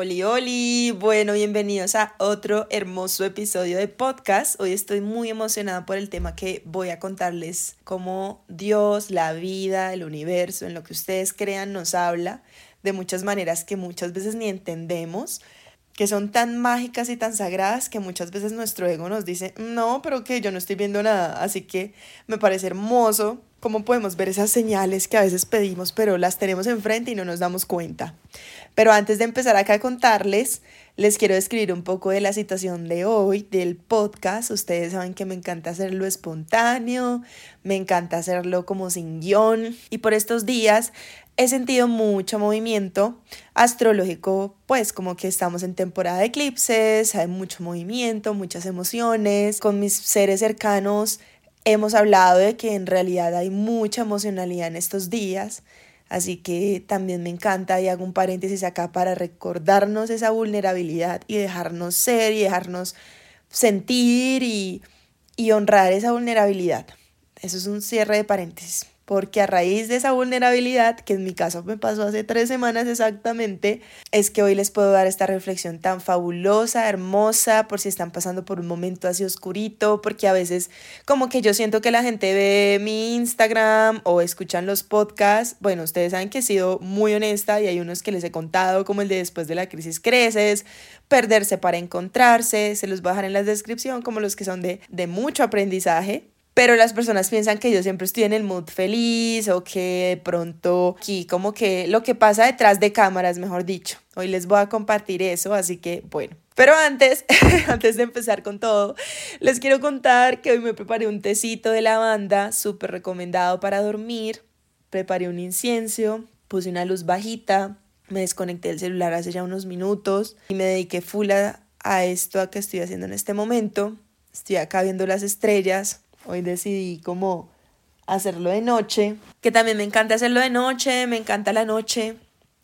Oli, oli, bueno, bienvenidos a otro hermoso episodio de podcast. Hoy estoy muy emocionada por el tema que voy a contarles, cómo Dios, la vida, el universo, en lo que ustedes crean, nos habla de muchas maneras que muchas veces ni entendemos, que son tan mágicas y tan sagradas que muchas veces nuestro ego nos dice, no, pero que yo no estoy viendo nada. Así que me parece hermoso cómo podemos ver esas señales que a veces pedimos, pero las tenemos enfrente y no nos damos cuenta. Pero antes de empezar acá a contarles, les quiero describir un poco de la situación de hoy, del podcast. Ustedes saben que me encanta hacerlo espontáneo, me encanta hacerlo como sin guion. Y por estos días he sentido mucho movimiento astrológico, pues como que estamos en temporada de eclipses, hay mucho movimiento, muchas emociones. Con mis seres cercanos hemos hablado de que en realidad hay mucha emocionalidad en estos días Así que también me encanta y hago un paréntesis acá para recordarnos esa vulnerabilidad y dejarnos ser y dejarnos sentir y, y honrar esa vulnerabilidad. Eso es un cierre de paréntesis porque a raíz de esa vulnerabilidad, que en mi caso me pasó hace tres semanas exactamente, es que hoy les puedo dar esta reflexión tan fabulosa, hermosa, por si están pasando por un momento así oscurito, porque a veces como que yo siento que la gente ve mi Instagram o escuchan los podcasts, bueno, ustedes saben que he sido muy honesta y hay unos que les he contado, como el de después de la crisis creces, perderse para encontrarse, se los voy a dejar en la descripción, como los que son de mucho aprendizaje pero las personas piensan que yo siempre estoy en el mood feliz o que de pronto aquí como que lo que pasa detrás de cámaras, mejor dicho. Hoy les voy a compartir eso, así que bueno. Pero antes, antes de empezar con todo, les quiero contar que hoy me preparé un tecito de lavanda súper recomendado para dormir. Preparé un incienso, puse una luz bajita, me desconecté del celular hace ya unos minutos y me dediqué full a, a esto que estoy haciendo en este momento. Estoy acá viendo las estrellas, Hoy decidí como hacerlo de noche, que también me encanta hacerlo de noche, me encanta la noche.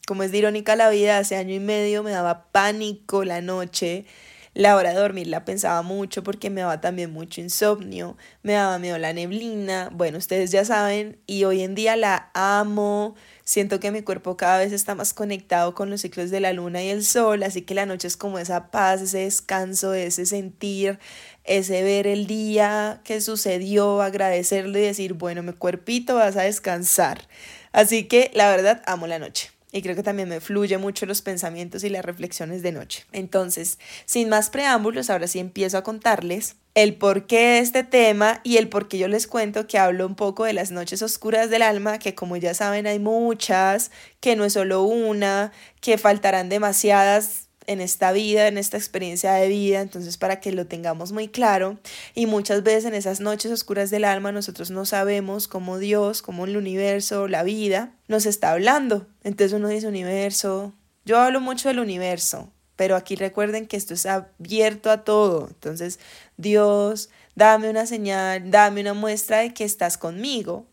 Como es de irónica la vida, hace año y medio me daba pánico la noche. La hora de dormir la pensaba mucho porque me daba también mucho insomnio, me daba miedo la neblina, bueno, ustedes ya saben, y hoy en día la amo, siento que mi cuerpo cada vez está más conectado con los ciclos de la luna y el sol, así que la noche es como esa paz, ese descanso, ese sentir, ese ver el día que sucedió, agradecerlo y decir, bueno, mi cuerpito vas a descansar. Así que la verdad amo la noche y creo que también me fluye mucho los pensamientos y las reflexiones de noche. Entonces, sin más preámbulos, ahora sí empiezo a contarles el porqué de este tema y el por qué yo les cuento que hablo un poco de las noches oscuras del alma, que como ya saben hay muchas, que no es solo una, que faltarán demasiadas en esta vida, en esta experiencia de vida, entonces para que lo tengamos muy claro. Y muchas veces en esas noches oscuras del alma nosotros no sabemos cómo Dios, cómo el universo, la vida nos está hablando. Entonces uno dice universo, yo hablo mucho del universo, pero aquí recuerden que esto es abierto a todo. Entonces Dios, dame una señal, dame una muestra de que estás conmigo.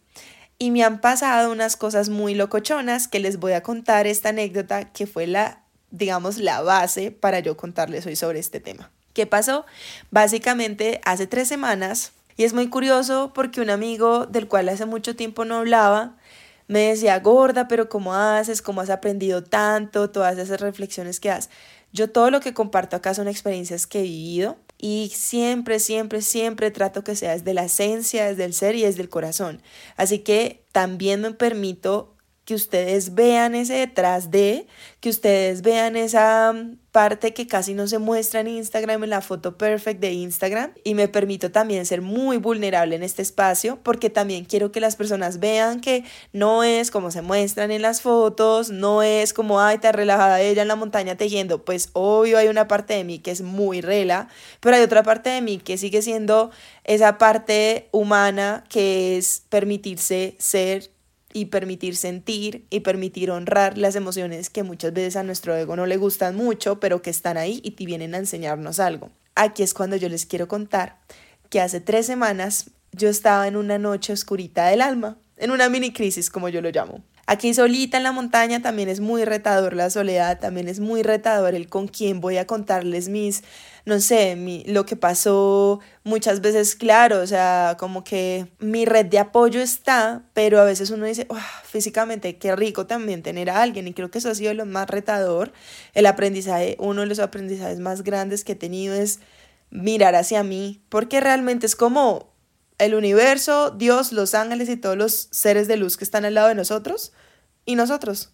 Y me han pasado unas cosas muy locochonas que les voy a contar esta anécdota que fue la digamos, la base para yo contarles hoy sobre este tema. ¿Qué pasó? Básicamente, hace tres semanas, y es muy curioso porque un amigo del cual hace mucho tiempo no hablaba, me decía, gorda, pero ¿cómo haces? ¿Cómo has aprendido tanto? Todas esas reflexiones que haces. Yo todo lo que comparto acá son experiencias que he vivido y siempre, siempre, siempre trato que sea desde la esencia, desde el ser y desde el corazón. Así que también me permito que ustedes vean ese detrás de, que ustedes vean esa mm, parte que casi no se muestra en Instagram, en la foto perfect de Instagram. Y me permito también ser muy vulnerable en este espacio porque también quiero que las personas vean que no es como se muestran en las fotos, no es como, ay, está relajada ella en la montaña tejiendo. Pues obvio hay una parte de mí que es muy rela, pero hay otra parte de mí que sigue siendo esa parte humana que es permitirse ser y permitir sentir y permitir honrar las emociones que muchas veces a nuestro ego no le gustan mucho, pero que están ahí y te vienen a enseñarnos algo. Aquí es cuando yo les quiero contar que hace tres semanas yo estaba en una noche oscurita del alma, en una mini crisis como yo lo llamo. Aquí solita en la montaña también es muy retador la soledad, también es muy retador el con quién voy a contarles mis, no sé, mi, lo que pasó muchas veces, claro, o sea, como que mi red de apoyo está, pero a veces uno dice, físicamente, qué rico también tener a alguien y creo que eso ha sido lo más retador, el aprendizaje, uno de los aprendizajes más grandes que he tenido es mirar hacia mí, porque realmente es como el universo, Dios, los ángeles y todos los seres de luz que están al lado de nosotros y nosotros.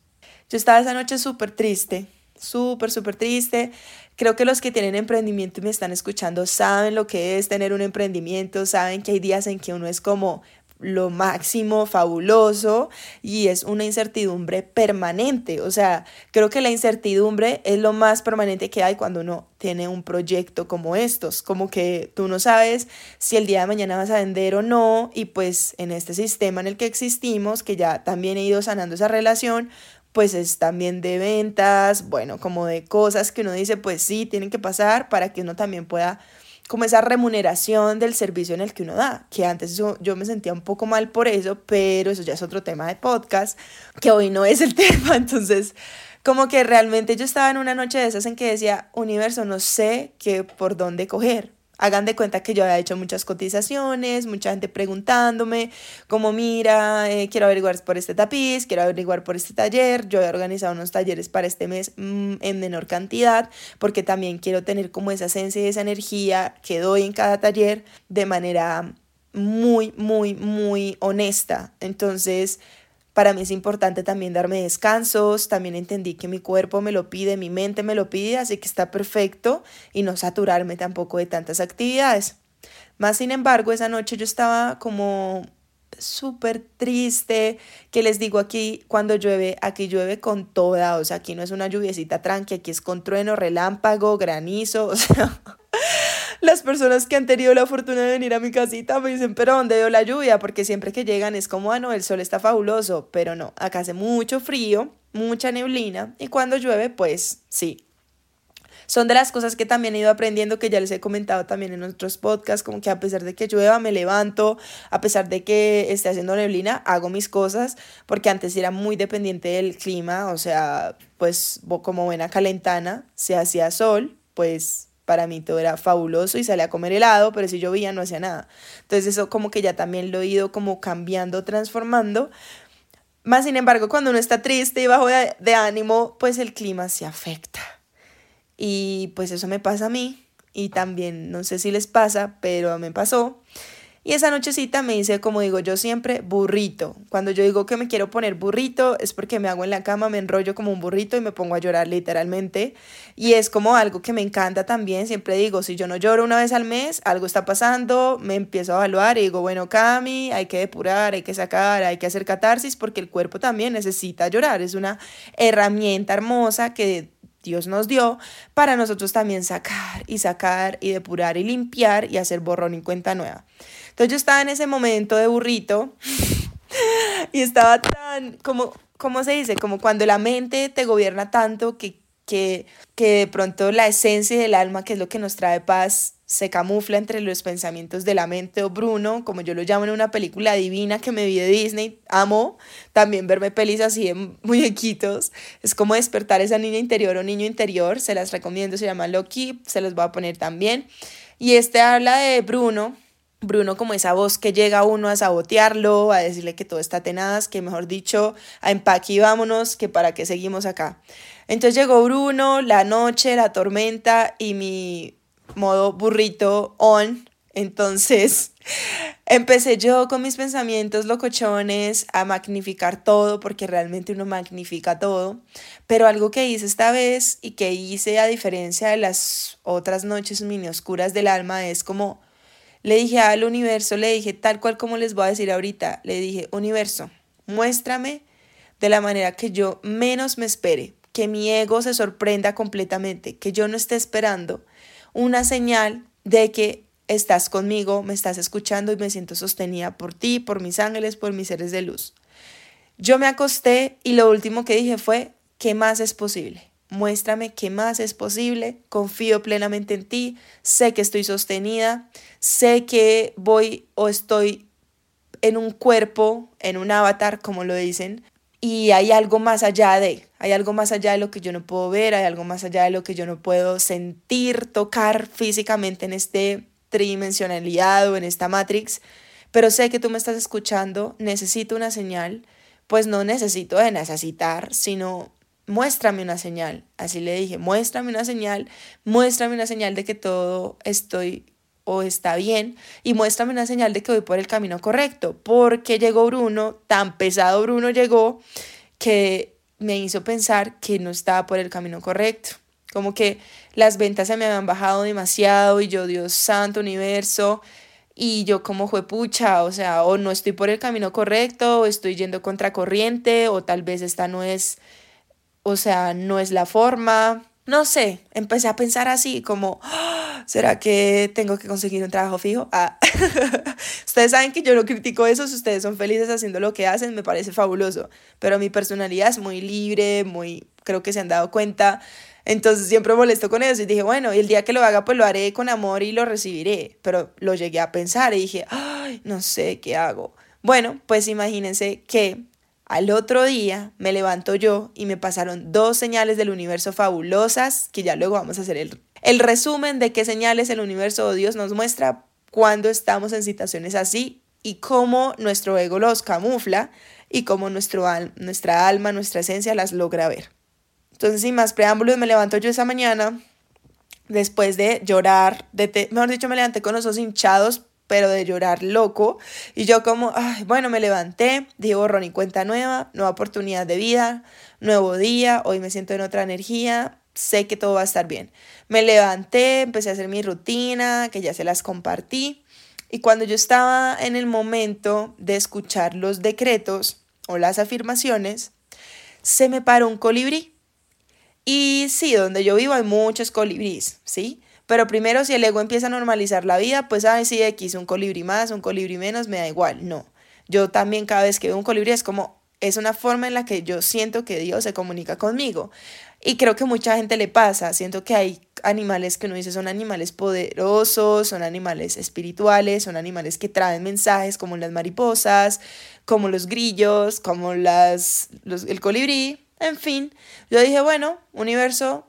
Yo estaba esa noche súper triste, súper, súper triste. Creo que los que tienen emprendimiento y me están escuchando saben lo que es tener un emprendimiento, saben que hay días en que uno es como, lo máximo, fabuloso, y es una incertidumbre permanente. O sea, creo que la incertidumbre es lo más permanente que hay cuando uno tiene un proyecto como estos, como que tú no sabes si el día de mañana vas a vender o no, y pues en este sistema en el que existimos, que ya también he ido sanando esa relación, pues es también de ventas, bueno, como de cosas que uno dice, pues sí, tienen que pasar para que uno también pueda como esa remuneración del servicio en el que uno da, que antes yo, yo me sentía un poco mal por eso, pero eso ya es otro tema de podcast, que hoy no es el tema, entonces como que realmente yo estaba en una noche de esas en que decía, universo, no sé qué por dónde coger, Hagan de cuenta que yo había hecho muchas cotizaciones, mucha gente preguntándome, como mira, eh, quiero averiguar por este tapiz, quiero averiguar por este taller. Yo he organizado unos talleres para este mes mm, en menor cantidad, porque también quiero tener como esa esencia y esa energía que doy en cada taller de manera muy, muy, muy honesta. Entonces, para mí es importante también darme descansos, también entendí que mi cuerpo me lo pide, mi mente me lo pide, así que está perfecto y no saturarme tampoco de tantas actividades. Más sin embargo, esa noche yo estaba como súper triste, que les digo aquí, cuando llueve, aquí llueve con toda, o sea, aquí no es una lluviecita tranqui, aquí es con trueno, relámpago, granizo, o sea, las personas que han tenido la fortuna de venir a mi casita me dicen, pero ¿dónde veo la lluvia? Porque siempre que llegan es como, ah, no, el sol está fabuloso, pero no, acá hace mucho frío, mucha neblina y cuando llueve, pues sí. Son de las cosas que también he ido aprendiendo, que ya les he comentado también en otros podcasts, como que a pesar de que llueva, me levanto, a pesar de que esté haciendo neblina, hago mis cosas, porque antes era muy dependiente del clima, o sea, pues como buena calentana, se hacía sol, pues para mí todo era fabuloso y salía a comer helado, pero si llovía no hacía nada. Entonces eso como que ya también lo he ido como cambiando, transformando. Más sin embargo, cuando uno está triste y bajo de, de ánimo, pues el clima se afecta. Y pues eso me pasa a mí y también no sé si les pasa, pero me pasó. Y esa nochecita me hice, como digo yo siempre, burrito. Cuando yo digo que me quiero poner burrito es porque me hago en la cama, me enrollo como un burrito y me pongo a llorar literalmente. Y es como algo que me encanta también. Siempre digo, si yo no lloro una vez al mes, algo está pasando, me empiezo a evaluar y digo, bueno, Cami, hay que depurar, hay que sacar, hay que hacer catarsis porque el cuerpo también necesita llorar. Es una herramienta hermosa que Dios nos dio para nosotros también sacar y sacar y depurar y limpiar y hacer borrón y cuenta nueva. Entonces yo estaba en ese momento de burrito y estaba tan, como, ¿cómo se dice? Como cuando la mente te gobierna tanto que, que, que de pronto la esencia del alma, que es lo que nos trae paz, se camufla entre los pensamientos de la mente o Bruno, como yo lo llamo en una película divina que me vi de Disney. Amo también verme pelis así de muñequitos. Es como despertar esa niña interior o niño interior. Se las recomiendo, se llama Loki, se los voy a poner también. Y este habla de Bruno, Bruno como esa voz que llega uno a sabotearlo, a decirle que todo está tenaz, que mejor dicho, a empaque y vámonos, que para qué seguimos acá. Entonces llegó Bruno, la noche, la tormenta y mi modo burrito on. Entonces empecé yo con mis pensamientos locochones a magnificar todo, porque realmente uno magnifica todo. Pero algo que hice esta vez y que hice a diferencia de las otras noches mini oscuras del alma es como le dije al universo, le dije tal cual como les voy a decir ahorita, le dije, universo, muéstrame de la manera que yo menos me espere, que mi ego se sorprenda completamente, que yo no esté esperando una señal de que estás conmigo, me estás escuchando y me siento sostenida por ti, por mis ángeles, por mis seres de luz. Yo me acosté y lo último que dije fue, ¿qué más es posible? Muéstrame qué más es posible, confío plenamente en ti, sé que estoy sostenida, sé que voy o estoy en un cuerpo, en un avatar, como lo dicen, y hay algo más allá de, hay algo más allá de lo que yo no puedo ver, hay algo más allá de lo que yo no puedo sentir, tocar físicamente en este tridimensionalidad o en esta matrix, pero sé que tú me estás escuchando, necesito una señal, pues no necesito de necesitar, sino muéstrame una señal. Así le dije, muéstrame una señal, muéstrame una señal de que todo estoy o está bien y muéstrame una señal de que voy por el camino correcto, porque llegó Bruno, tan pesado Bruno llegó que me hizo pensar que no estaba por el camino correcto. Como que las ventas se me habían bajado demasiado y yo, Dios santo, universo, y yo como fue pucha, o sea, o no estoy por el camino correcto, o estoy yendo contra corriente, o tal vez esta no es, o sea, no es la forma. No sé, empecé a pensar así, como, ¿Será que tengo que conseguir un trabajo fijo? Ah. ustedes saben que yo no critico eso, si ustedes son felices haciendo lo que hacen, me parece fabuloso, pero mi personalidad es muy libre, muy, creo que se han dado cuenta, entonces siempre molesto con eso y dije, bueno, el día que lo haga, pues lo haré con amor y lo recibiré, pero lo llegué a pensar y dije, ay, no sé qué hago. Bueno, pues imagínense que al otro día me levanto yo y me pasaron dos señales del universo fabulosas, que ya luego vamos a hacer el el resumen de qué señales el universo o Dios nos muestra cuando estamos en situaciones así y cómo nuestro ego los camufla y cómo nuestro nuestra alma, nuestra esencia las logra ver. Entonces, sin más preámbulos, me levanto yo esa mañana después de llorar, de mejor dicho, me levanté con los ojos hinchados, pero de llorar loco. Y yo como, ay, bueno, me levanté, digo, borrón y cuenta nueva, nueva oportunidad de vida, nuevo día, hoy me siento en otra energía, sé que todo va a estar bien. Me levanté, empecé a hacer mi rutina, que ya se las compartí. Y cuando yo estaba en el momento de escuchar los decretos o las afirmaciones, se me paró un colibrí. Y sí, donde yo vivo hay muchos colibríes, ¿sí? Pero primero, si el ego empieza a normalizar la vida, pues, ay, sí, X, un colibrí más, un colibrí menos, me da igual. No. Yo también cada vez que veo un colibrí es como, es una forma en la que yo siento que Dios se comunica conmigo. Y creo que mucha gente le pasa, siento que hay animales que uno dice son animales poderosos, son animales espirituales, son animales que traen mensajes como las mariposas, como los grillos, como las, el colibrí, en fin. Yo dije, bueno, universo,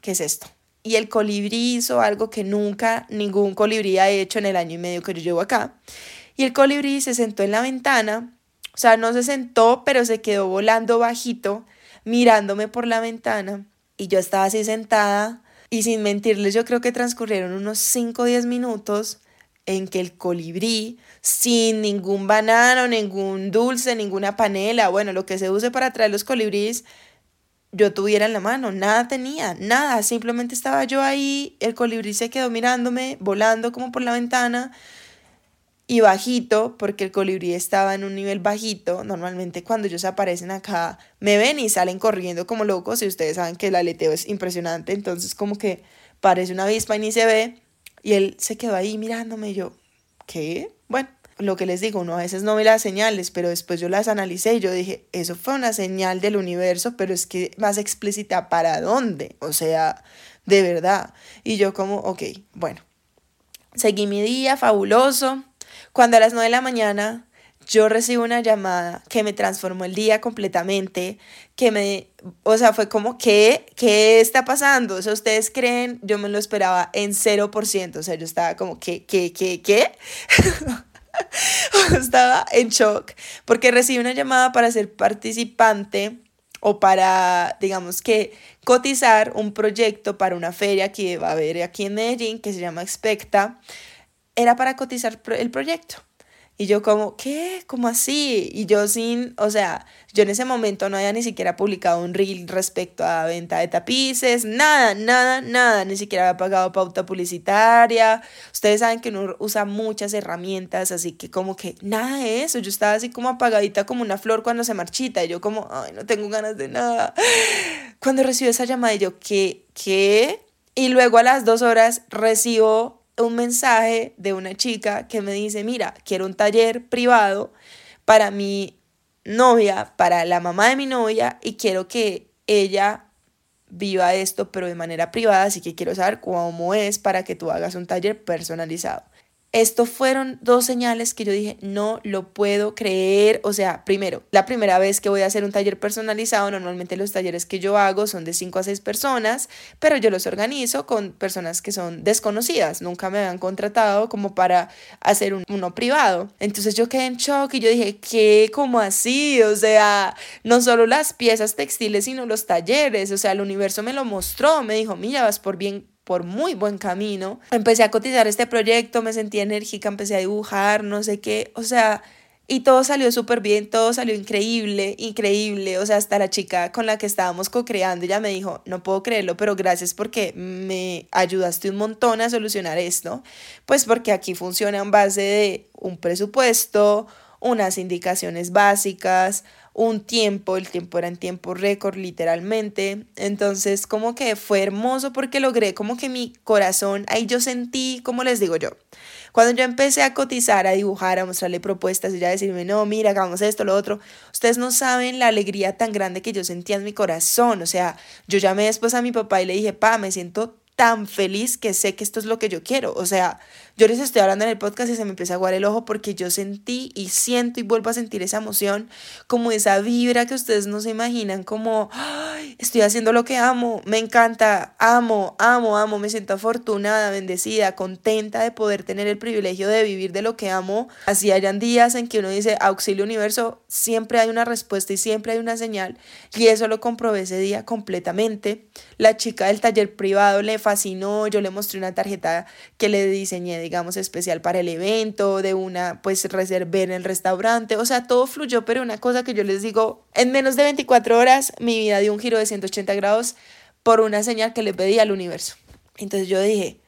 ¿qué es esto? Y el colibrí hizo algo que nunca ningún colibrí ha hecho en el año y medio que yo llevo acá. Y el colibrí se sentó en la ventana, o sea, no se sentó, pero se quedó volando bajito mirándome por la ventana y yo estaba así sentada y sin mentirles yo creo que transcurrieron unos 5 o 10 minutos en que el colibrí, sin ningún banano, ningún dulce, ninguna panela, bueno, lo que se use para traer los colibríes, yo tuviera en la mano, nada tenía, nada, simplemente estaba yo ahí, el colibrí se quedó mirándome, volando como por la ventana, y bajito, porque el colibrí estaba en un nivel bajito. Normalmente cuando ellos aparecen acá, me ven y salen corriendo como locos y ustedes saben que el aleteo es impresionante, entonces como que parece una avispa y ni se ve. Y él se quedó ahí mirándome yo, ¿qué? Bueno, lo que les digo, uno a veces no ve las señales, pero después yo las analicé y yo dije, eso fue una señal del universo, pero es que más explícita para dónde, o sea, de verdad. Y yo como, ok, bueno, seguí mi día fabuloso cuando a las 9 de la mañana yo recibo una llamada que me transformó el día completamente, que me, o sea, fue como, ¿qué? ¿Qué está pasando? O sea, ustedes creen, yo me lo esperaba en 0%, o sea, yo estaba como, ¿qué? ¿Qué? ¿Qué? ¿Qué? estaba en shock porque recibí una llamada para ser participante o para, digamos que, cotizar un proyecto para una feria que va a haber aquí en Medellín que se llama Expecta era para cotizar el proyecto. Y yo como, ¿qué? ¿Cómo así? Y yo sin, o sea, yo en ese momento no había ni siquiera publicado un reel respecto a venta de tapices, nada, nada, nada, ni siquiera había pagado pauta publicitaria. Ustedes saben que uno usa muchas herramientas, así que como que nada de eso. Yo estaba así como apagadita como una flor cuando se marchita y yo como, ay, no tengo ganas de nada. Cuando recibo esa llamada yo, ¿qué? ¿Qué? Y luego a las dos horas recibo un mensaje de una chica que me dice, mira, quiero un taller privado para mi novia, para la mamá de mi novia, y quiero que ella viva esto, pero de manera privada, así que quiero saber cómo es para que tú hagas un taller personalizado. Esto fueron dos señales que yo dije, no lo puedo creer. O sea, primero, la primera vez que voy a hacer un taller personalizado, normalmente los talleres que yo hago son de 5 a 6 personas, pero yo los organizo con personas que son desconocidas, nunca me habían contratado como para hacer un, uno privado. Entonces yo quedé en shock y yo dije, ¿qué? ¿Cómo así? O sea, no solo las piezas textiles, sino los talleres. O sea, el universo me lo mostró, me dijo, mira, vas por bien por muy buen camino. Empecé a cotizar este proyecto, me sentí enérgica, empecé a dibujar, no sé qué, o sea, y todo salió súper bien, todo salió increíble, increíble. O sea, hasta la chica con la que estábamos co-creando, ella me dijo, no puedo creerlo, pero gracias porque me ayudaste un montón a solucionar esto. Pues porque aquí funciona en base de un presupuesto, unas indicaciones básicas, un tiempo, el tiempo era en tiempo récord literalmente, entonces como que fue hermoso porque logré como que mi corazón, ahí yo sentí, como les digo yo, cuando yo empecé a cotizar, a dibujar, a mostrarle propuestas y ya decirme, no, mira, hagamos esto, lo otro, ustedes no saben la alegría tan grande que yo sentía en mi corazón, o sea, yo llamé después a mi papá y le dije, pa, me siento tan feliz que sé que esto es lo que yo quiero. O sea, yo les estoy hablando en el podcast y se me empieza a aguar el ojo porque yo sentí y siento y vuelvo a sentir esa emoción, como esa vibra que ustedes no se imaginan, como estoy haciendo lo que amo, me encanta, amo, amo, amo, me siento afortunada, bendecida, contenta de poder tener el privilegio de vivir de lo que amo. Así hayan días en que uno dice auxilio universo, siempre hay una respuesta y siempre hay una señal y eso lo comprobé ese día completamente. La chica del taller privado le fascinó, yo le mostré una tarjeta que le diseñé, digamos, especial para el evento, de una, pues reservé en el restaurante, o sea, todo fluyó, pero una cosa que yo les digo, en menos de 24 horas mi vida dio un giro de 180 grados por una señal que le pedí al universo. Entonces yo dije,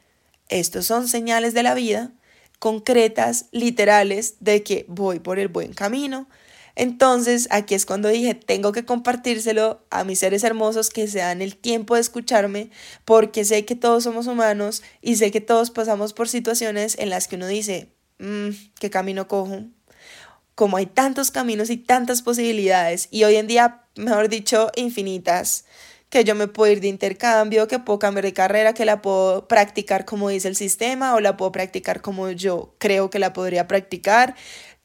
estos son señales de la vida concretas, literales, de que voy por el buen camino, entonces, aquí es cuando dije, tengo que compartírselo a mis seres hermosos que se dan el tiempo de escucharme, porque sé que todos somos humanos y sé que todos pasamos por situaciones en las que uno dice, mmm, ¿qué camino cojo? Como hay tantos caminos y tantas posibilidades, y hoy en día, mejor dicho, infinitas, que yo me puedo ir de intercambio, que puedo cambiar de carrera, que la puedo practicar como dice el sistema o la puedo practicar como yo creo que la podría practicar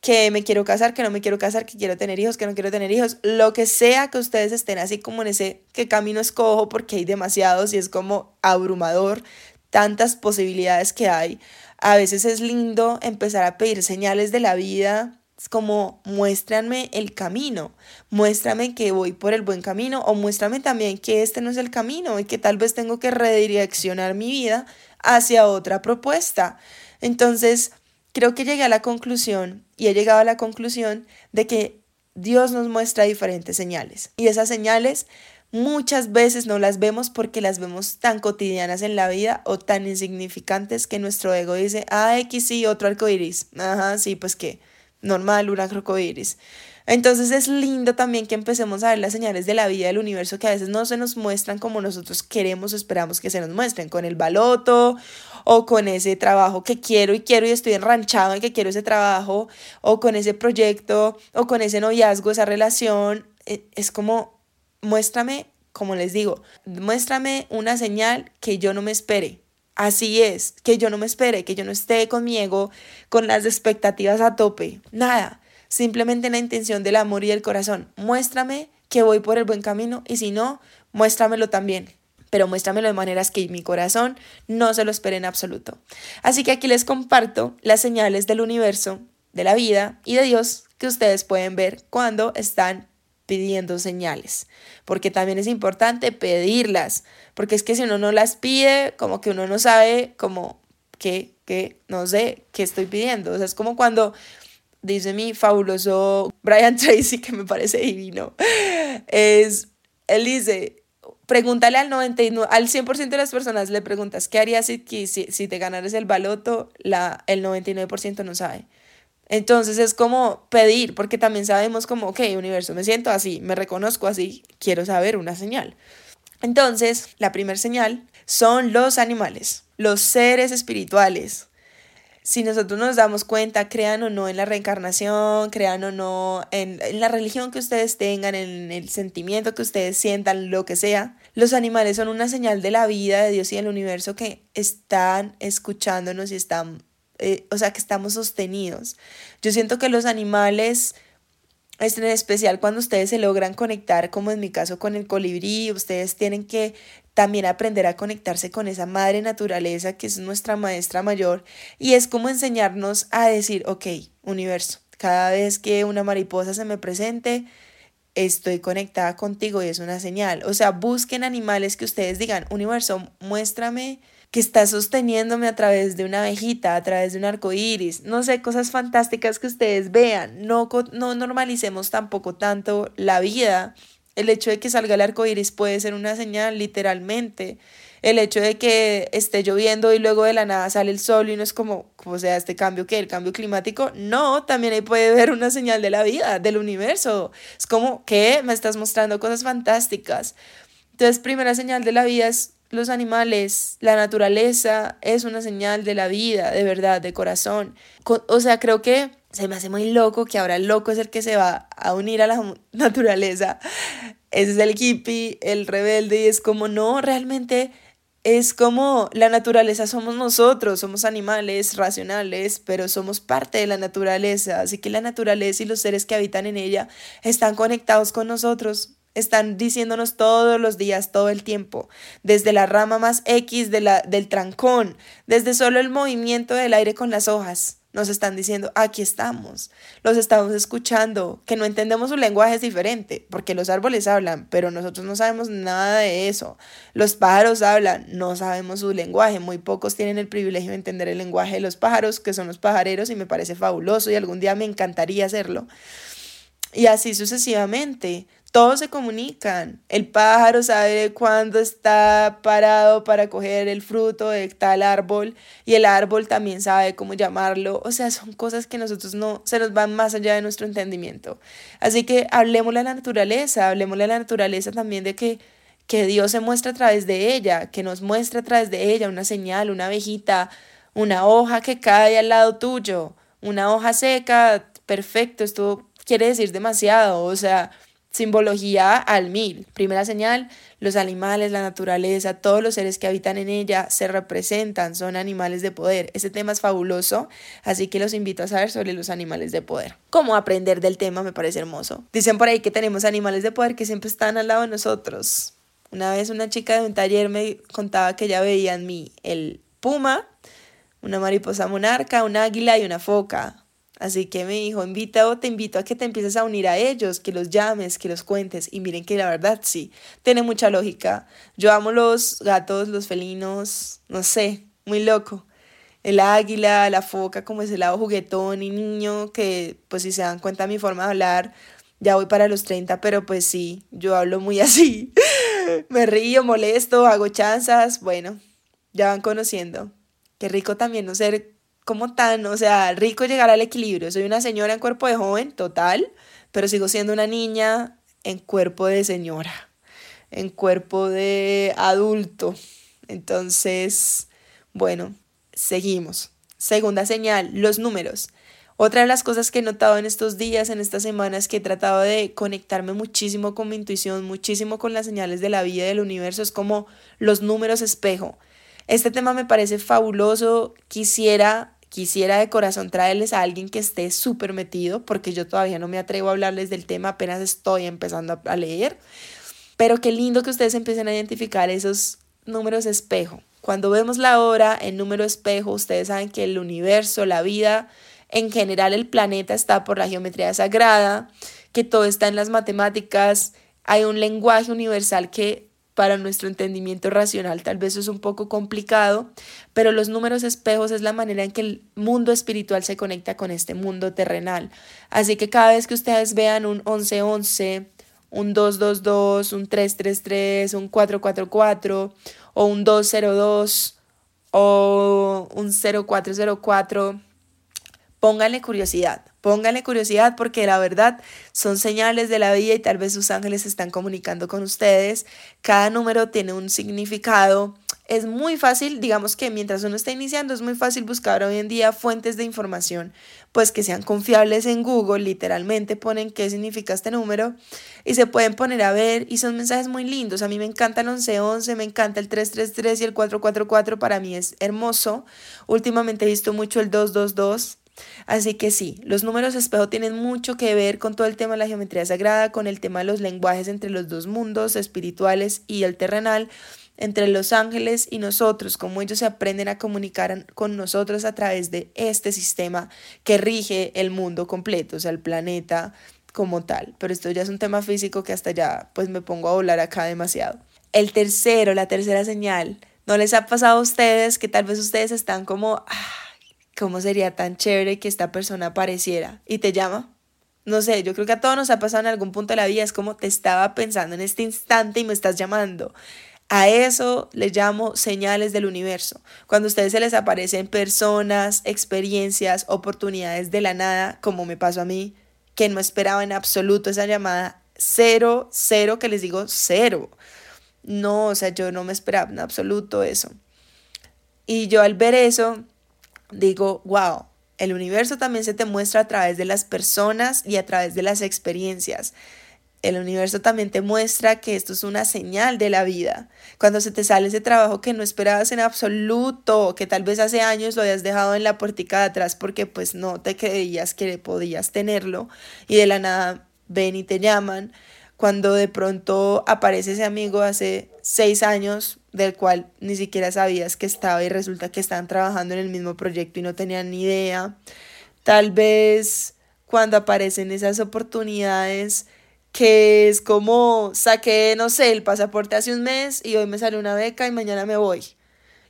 que me quiero casar, que no me quiero casar, que quiero tener hijos, que no quiero tener hijos, lo que sea que ustedes estén así como en ese qué camino escojo porque hay demasiados y es como abrumador tantas posibilidades que hay. A veces es lindo empezar a pedir señales de la vida, es como muéstranme el camino, muéstrame que voy por el buen camino o muéstrame también que este no es el camino y que tal vez tengo que redireccionar mi vida hacia otra propuesta. Entonces, creo que llegué a la conclusión y he llegado a la conclusión de que Dios nos muestra diferentes señales y esas señales muchas veces no las vemos porque las vemos tan cotidianas en la vida o tan insignificantes que nuestro ego dice, ah, X sí, otro arco iris. Ajá, sí, pues que normal, un arco iris. Entonces es lindo también que empecemos a ver las señales de la vida del universo que a veces no se nos muestran como nosotros queremos o esperamos que se nos muestren, con el baloto o con ese trabajo que quiero y quiero y estoy enranchado en que quiero ese trabajo o con ese proyecto o con ese noviazgo, esa relación. E, es como, muéstrame, como les digo, muéstrame una señal que yo no me espere. Así es, que yo no me espere, que yo no esté con mi ego, con las expectativas a tope. Nada simplemente la intención del amor y del corazón. Muéstrame que voy por el buen camino y si no, muéstramelo también. Pero muéstramelo de maneras que mi corazón no se lo espere en absoluto. Así que aquí les comparto las señales del universo, de la vida y de Dios que ustedes pueden ver cuando están pidiendo señales, porque también es importante pedirlas, porque es que si uno no las pide, como que uno no sabe como que, que, no sé, qué estoy pidiendo. O sea, es como cuando dice mi fabuloso Brian Tracy, que me parece divino, es, él dice, pregúntale al 99, al 100% de las personas, le preguntas, ¿qué harías si, si, si te ganaras el baloto? La, el 99% no sabe. Entonces es como pedir, porque también sabemos como, ok, universo, me siento así, me reconozco así, quiero saber una señal. Entonces, la primera señal son los animales, los seres espirituales, si nosotros nos damos cuenta, crean o no en la reencarnación, crean o no en, en, la religión que ustedes tengan, en el sentimiento que ustedes sientan, lo que sea, los animales son una señal de la vida de Dios y del universo que están escuchándonos y están, eh, o sea, que estamos sostenidos. Yo siento que los animales es en especial cuando ustedes se logran conectar, como en mi caso con el colibrí, ustedes tienen que también aprender a conectarse con esa madre naturaleza que es nuestra maestra mayor y es como enseñarnos a decir, ok, universo, cada vez que una mariposa se me presente, estoy conectada contigo y es una señal. O sea, busquen animales que ustedes digan, universo, muéstrame que está sosteniéndome a través de una abejita, a través de un arco iris, no sé, cosas fantásticas que ustedes vean. No, no normalicemos tampoco tanto la vida el hecho de que salga el arco iris puede ser una señal, literalmente. El hecho de que esté lloviendo y luego de la nada sale el sol y no es como, o sea, este cambio que el cambio climático. No, también ahí puede ver una señal de la vida, del universo. Es como que me estás mostrando cosas fantásticas. Entonces, primera señal de la vida es los animales, la naturaleza es una señal de la vida, de verdad, de corazón. O sea, creo que se me hace muy loco que ahora el loco es el que se va a unir a la naturaleza. Ese es el hippie, el rebelde, y es como, no, realmente es como la naturaleza somos nosotros, somos animales racionales, pero somos parte de la naturaleza, así que la naturaleza y los seres que habitan en ella están conectados con nosotros, están diciéndonos todos los días, todo el tiempo, desde la rama más X de la, del trancón, desde solo el movimiento del aire con las hojas. Nos están diciendo, aquí estamos, los estamos escuchando, que no entendemos su lenguaje es diferente, porque los árboles hablan, pero nosotros no sabemos nada de eso. Los pájaros hablan, no sabemos su lenguaje, muy pocos tienen el privilegio de entender el lenguaje de los pájaros, que son los pajareros, y me parece fabuloso y algún día me encantaría hacerlo. Y así sucesivamente todos se comunican. El pájaro sabe cuándo está parado para coger el fruto de tal árbol y el árbol también sabe cómo llamarlo. O sea, son cosas que nosotros no se nos van más allá de nuestro entendimiento. Así que hablemos de la naturaleza, hablemos de la naturaleza también de que que Dios se muestra a través de ella, que nos muestra a través de ella una señal, una abejita, una hoja que cae al lado tuyo, una hoja seca, perfecto, esto quiere decir demasiado, o sea, simbología al mil. Primera señal, los animales, la naturaleza, todos los seres que habitan en ella se representan, son animales de poder. Ese tema es fabuloso, así que los invito a saber sobre los animales de poder. Cómo aprender del tema me parece hermoso. Dicen por ahí que tenemos animales de poder que siempre están al lado de nosotros. Una vez una chica de un taller me contaba que ella veía en mí el puma, una mariposa monarca, un águila y una foca. Así que me dijo, invita o te invito a que te empieces a unir a ellos, que los llames, que los cuentes. Y miren que la verdad sí, tiene mucha lógica. Yo amo los gatos, los felinos, no sé, muy loco. El águila, la foca, como ese lado juguetón y niño, que pues si se dan cuenta mi forma de hablar, ya voy para los 30, pero pues sí, yo hablo muy así. me río, molesto, hago chanzas, bueno, ya van conociendo. Qué rico también no ser como tan, o sea, rico llegar al equilibrio. Soy una señora en cuerpo de joven, total, pero sigo siendo una niña en cuerpo de señora, en cuerpo de adulto. Entonces, bueno, seguimos. Segunda señal, los números. Otra de las cosas que he notado en estos días, en estas semanas, que he tratado de conectarme muchísimo con mi intuición, muchísimo con las señales de la vida y del universo, es como los números espejo. Este tema me parece fabuloso. Quisiera Quisiera de corazón traerles a alguien que esté súper metido, porque yo todavía no me atrevo a hablarles del tema, apenas estoy empezando a leer. Pero qué lindo que ustedes empiecen a identificar esos números espejo. Cuando vemos la hora en número espejo, ustedes saben que el universo, la vida, en general el planeta está por la geometría sagrada, que todo está en las matemáticas, hay un lenguaje universal que para nuestro entendimiento racional tal vez es un poco complicado, pero los números espejos es la manera en que el mundo espiritual se conecta con este mundo terrenal. Así que cada vez que ustedes vean un 1111, un 222, un 333, un 444 o un 202 o un 0404, pónganle curiosidad Pónganle curiosidad porque la verdad son señales de la vida y tal vez sus ángeles están comunicando con ustedes. Cada número tiene un significado es muy fácil, digamos que mientras uno está iniciando, es muy fácil buscar hoy en día fuentes de información, pues que sean confiables en Google, literalmente ponen qué significa este número y se pueden poner a ver y son mensajes muy lindos. A mí me encanta el 1111, me encanta el 333 y el 444, para mí es hermoso. Últimamente he visto mucho el 222. Así que sí, los números espejo tienen mucho que ver con todo el tema de la geometría sagrada, con el tema de los lenguajes entre los dos mundos, espirituales y el terrenal entre los ángeles y nosotros, cómo ellos se aprenden a comunicar con nosotros a través de este sistema que rige el mundo completo, o sea, el planeta como tal. Pero esto ya es un tema físico que hasta ya pues me pongo a volar acá demasiado. El tercero, la tercera señal, ¿no les ha pasado a ustedes que tal vez ustedes están como, ¿cómo sería tan chévere que esta persona apareciera y te llama? No sé, yo creo que a todos nos ha pasado en algún punto de la vida, es como te estaba pensando en este instante y me estás llamando. A eso le llamo señales del universo. Cuando a ustedes se les aparecen personas, experiencias, oportunidades de la nada, como me pasó a mí, que no esperaba en absoluto esa llamada, cero, cero, que les digo cero. No, o sea, yo no me esperaba en absoluto eso. Y yo al ver eso, digo, wow, el universo también se te muestra a través de las personas y a través de las experiencias. El universo también te muestra que esto es una señal de la vida. Cuando se te sale ese trabajo que no esperabas en absoluto, que tal vez hace años lo hayas dejado en la puertica de atrás porque pues no te creías que podías tenerlo y de la nada ven y te llaman. Cuando de pronto aparece ese amigo hace seis años del cual ni siquiera sabías que estaba y resulta que estaban trabajando en el mismo proyecto y no tenían ni idea. Tal vez cuando aparecen esas oportunidades que es como saqué, no sé, el pasaporte hace un mes y hoy me sale una beca y mañana me voy.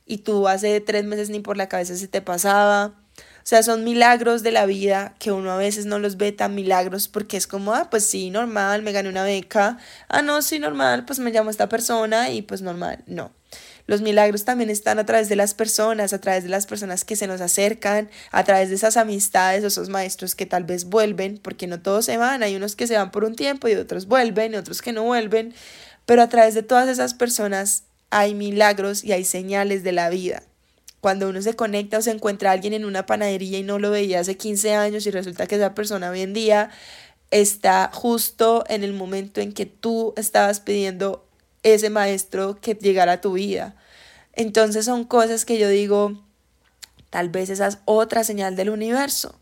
Y tú hace tres meses ni por la cabeza se te pasaba. Sea, son milagros de la vida que uno a veces no los ve tan milagros porque es como, ah, pues sí, normal, me gané una beca. Ah, no, sí, normal, pues me llamo esta persona y pues normal. No. Los milagros también están a través de las personas, a través de las personas que se nos acercan, a través de esas amistades o esos maestros que tal vez vuelven, porque no todos se van, hay unos que se van por un tiempo y otros vuelven y otros que no vuelven, pero a través de todas esas personas hay milagros y hay señales de la vida. Cuando uno se conecta o se encuentra a alguien en una panadería y no lo veía hace 15 años y resulta que esa persona hoy en día está justo en el momento en que tú estabas pidiendo ese maestro que llegara a tu vida. Entonces son cosas que yo digo, tal vez esa es otra señal del universo,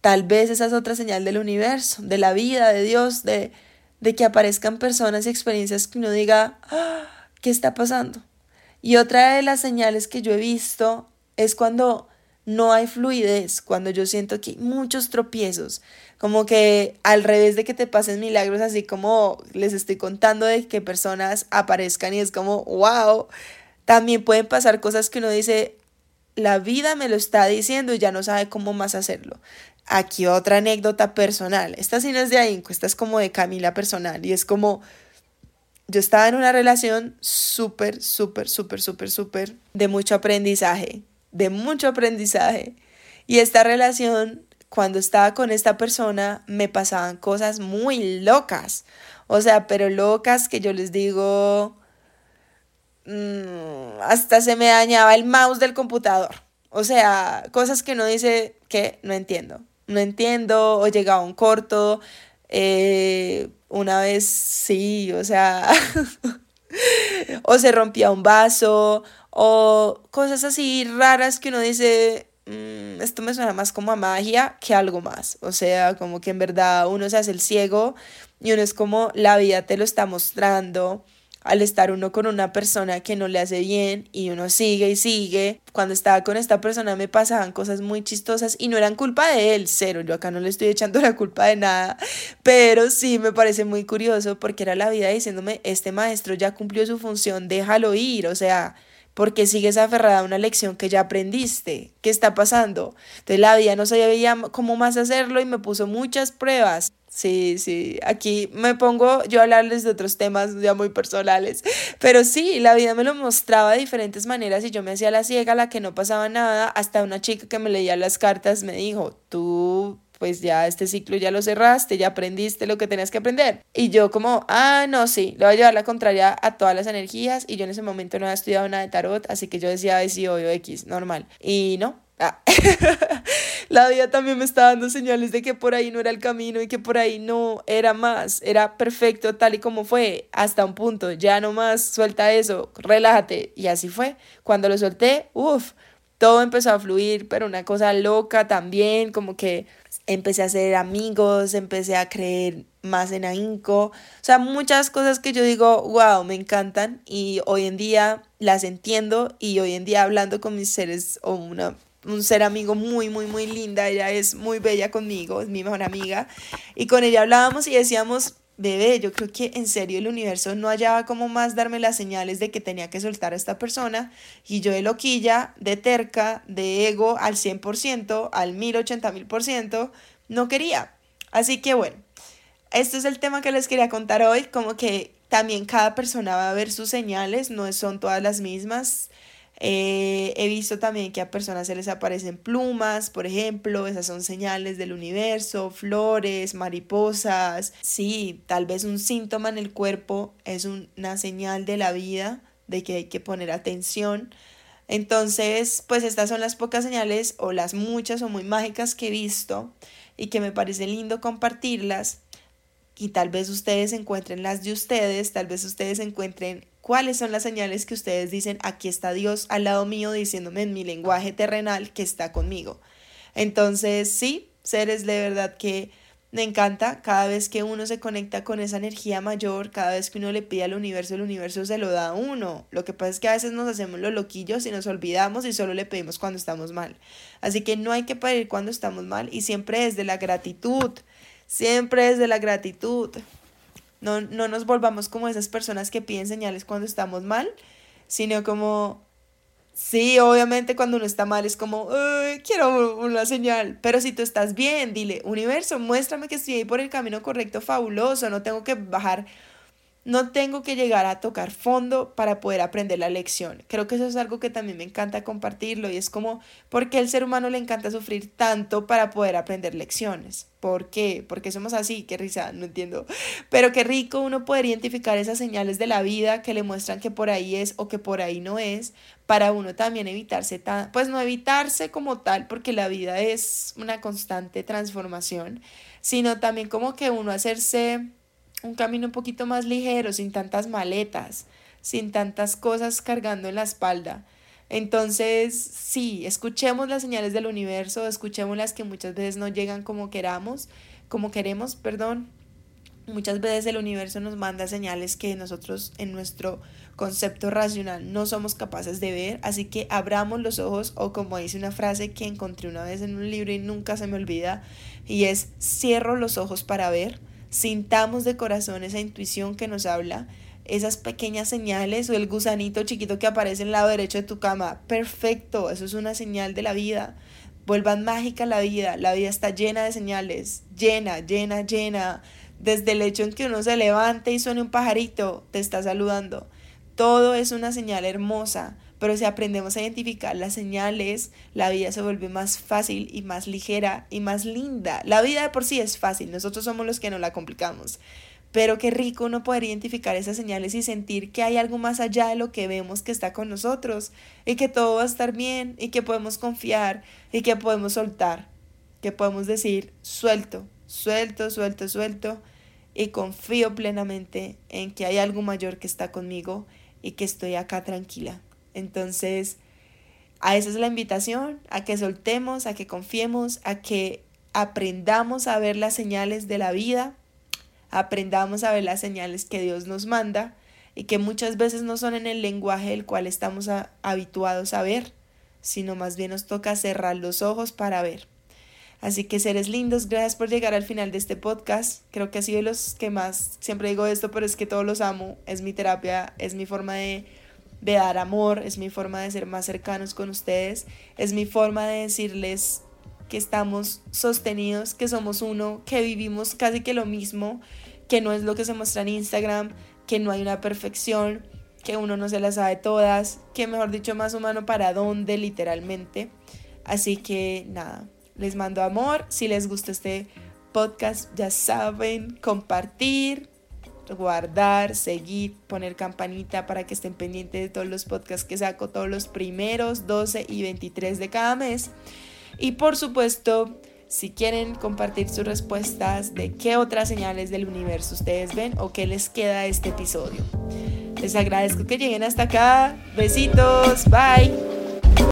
tal vez esa es otra señal del universo, de la vida, de Dios, de, de que aparezcan personas y experiencias que uno diga, ah, ¿qué está pasando? Y otra de las señales que yo he visto es cuando no hay fluidez, cuando yo siento que hay muchos tropiezos, como que al revés de que te pasen milagros, así como les estoy contando de que personas aparezcan y es como, wow, también pueden pasar cosas que uno dice, la vida me lo está diciendo y ya no sabe cómo más hacerlo. Aquí otra anécdota personal, esta sí no es de ahí, esta es como de Camila personal y es como, yo estaba en una relación súper, súper, súper, súper, súper de mucho aprendizaje de mucho aprendizaje. Y esta relación, cuando estaba con esta persona, me pasaban cosas muy locas. O sea, pero locas que yo les digo, mm, hasta se me dañaba el mouse del computador. O sea, cosas que no dice que no entiendo. No entiendo, o llegaba un corto. Eh, una vez sí, o sea, o se rompía un vaso, o cosas así raras que uno dice, mm, esto me suena más como a magia que algo más. O sea, como que en verdad uno se hace el ciego y uno es como la vida te lo está mostrando al estar uno con una persona que no le hace bien y uno sigue y sigue. Cuando estaba con esta persona me pasaban cosas muy chistosas y no eran culpa de él, cero, yo acá no le estoy echando la culpa de nada, pero sí me parece muy curioso porque era la vida diciéndome, este maestro ya cumplió su función, déjalo ir, o sea, porque sigues aferrada a una lección que ya aprendiste. ¿Qué está pasando? Entonces la vida no sabía cómo más hacerlo y me puso muchas pruebas. Sí, sí, aquí me pongo yo a hablarles de otros temas ya muy personales, pero sí, la vida me lo mostraba de diferentes maneras y yo me hacía la ciega, la que no pasaba nada, hasta una chica que me leía las cartas me dijo, tú pues ya este ciclo ya lo cerraste, ya aprendiste lo que tenías que aprender. Y yo como, ah, no, sí, le voy a llevar la contraria a todas las energías y yo en ese momento no había estudiado nada de tarot, así que yo decía, ay, sí, obvio, X, normal. Y no, Ah. la vida también me estaba dando señales de que por ahí no era el camino y que por ahí no era más, era perfecto tal y como fue, hasta un punto, ya no más, suelta eso, relájate. Y así fue. Cuando lo solté, uff, todo empezó a fluir, pero una cosa loca también, como que empecé a hacer amigos, empecé a creer más en ahínco, o sea, muchas cosas que yo digo, wow, me encantan y hoy en día las entiendo y hoy en día hablando con mis seres o una un ser amigo muy, muy, muy linda. Ella es muy bella conmigo, es mi mejor amiga. Y con ella hablábamos y decíamos, bebé, yo creo que en serio el universo no hallaba como más darme las señales de que tenía que soltar a esta persona. Y yo de loquilla, de terca, de ego al 100%, al 1080 mil por ciento, no quería. Así que bueno, este es el tema que les quería contar hoy, como que también cada persona va a ver sus señales, no son todas las mismas. Eh, he visto también que a personas se les aparecen plumas, por ejemplo, esas son señales del universo, flores, mariposas. Sí, tal vez un síntoma en el cuerpo es una señal de la vida, de que hay que poner atención. Entonces, pues estas son las pocas señales o las muchas o muy mágicas que he visto y que me parece lindo compartirlas. Y tal vez ustedes encuentren las de ustedes, tal vez ustedes encuentren ¿Cuáles son las señales que ustedes dicen, aquí está Dios al lado mío diciéndome en mi lenguaje terrenal que está conmigo? Entonces, sí, seres de verdad que me encanta cada vez que uno se conecta con esa energía mayor, cada vez que uno le pide al universo, el universo se lo da a uno. Lo que pasa es que a veces nos hacemos los loquillos y nos olvidamos y solo le pedimos cuando estamos mal. Así que no hay que pedir cuando estamos mal y siempre desde la gratitud, siempre desde la gratitud. No, no nos volvamos como esas personas que piden señales cuando estamos mal, sino como, sí, obviamente cuando uno está mal es como, quiero una señal, pero si tú estás bien, dile, universo, muéstrame que estoy ahí por el camino correcto, fabuloso, no tengo que bajar no tengo que llegar a tocar fondo para poder aprender la lección. Creo que eso es algo que también me encanta compartirlo y es como, ¿por qué ser humano le encanta sufrir tanto para poder aprender lecciones? ¿Por qué? Porque somos así, qué risa, no entiendo. Pero qué rico uno poder identificar esas señales de la vida que le muestran que por ahí es o que por ahí no es, para uno también evitarse tan, pues no evitarse como tal, porque la vida es una constante transformación, sino también como que uno hacerse un camino un poquito más ligero, sin tantas maletas, sin tantas cosas cargando en la espalda. Entonces, sí, escuchemos las señales del universo, escuchemos las que muchas veces no llegan como queramos, como queremos, perdón. Muchas veces el universo nos manda señales que nosotros en nuestro concepto racional no somos capaces de ver, así que abramos los ojos o como dice una frase que encontré una vez en un libro y nunca se me olvida, y es cierro los ojos para ver sintamos de corazón esa intuición que nos habla, esas pequeñas señales o el gusanito chiquito que aparece en el lado derecho de tu cama. Perfecto, eso es una señal de la vida. Vuelvan mágica la vida, la vida está llena de señales, llena, llena, llena. Desde el hecho en que uno se levante y suene un pajarito, te está saludando. Todo es una señal hermosa. Pero si aprendemos a identificar las señales, la vida se vuelve más fácil y más ligera y más linda. La vida de por sí es fácil, nosotros somos los que no la complicamos. Pero qué rico uno poder identificar esas señales y sentir que hay algo más allá de lo que vemos que está con nosotros y que todo va a estar bien y que podemos confiar y que podemos soltar, que podemos decir suelto, suelto, suelto, suelto y confío plenamente en que hay algo mayor que está conmigo y que estoy acá tranquila. Entonces, a esa es la invitación, a que soltemos, a que confiemos, a que aprendamos a ver las señales de la vida, aprendamos a ver las señales que Dios nos manda y que muchas veces no son en el lenguaje del cual estamos habituados a ver, sino más bien nos toca cerrar los ojos para ver. Así que seres lindos, gracias por llegar al final de este podcast. Creo que ha sido de los que más, siempre digo esto, pero es que todos los amo, es mi terapia, es mi forma de de dar amor, es mi forma de ser más cercanos con ustedes, es mi forma de decirles que estamos sostenidos, que somos uno, que vivimos casi que lo mismo, que no es lo que se muestra en Instagram, que no hay una perfección, que uno no se las sabe todas, que mejor dicho más humano para dónde literalmente. Así que nada, les mando amor. Si les gusta este podcast, ya saben, compartir, guardar, seguir, poner campanita para que estén pendientes de todos los podcasts que saco todos los primeros 12 y 23 de cada mes. Y por supuesto, si quieren compartir sus respuestas de qué otras señales del universo ustedes ven o qué les queda de este episodio. Les agradezco que lleguen hasta acá. Besitos. Bye.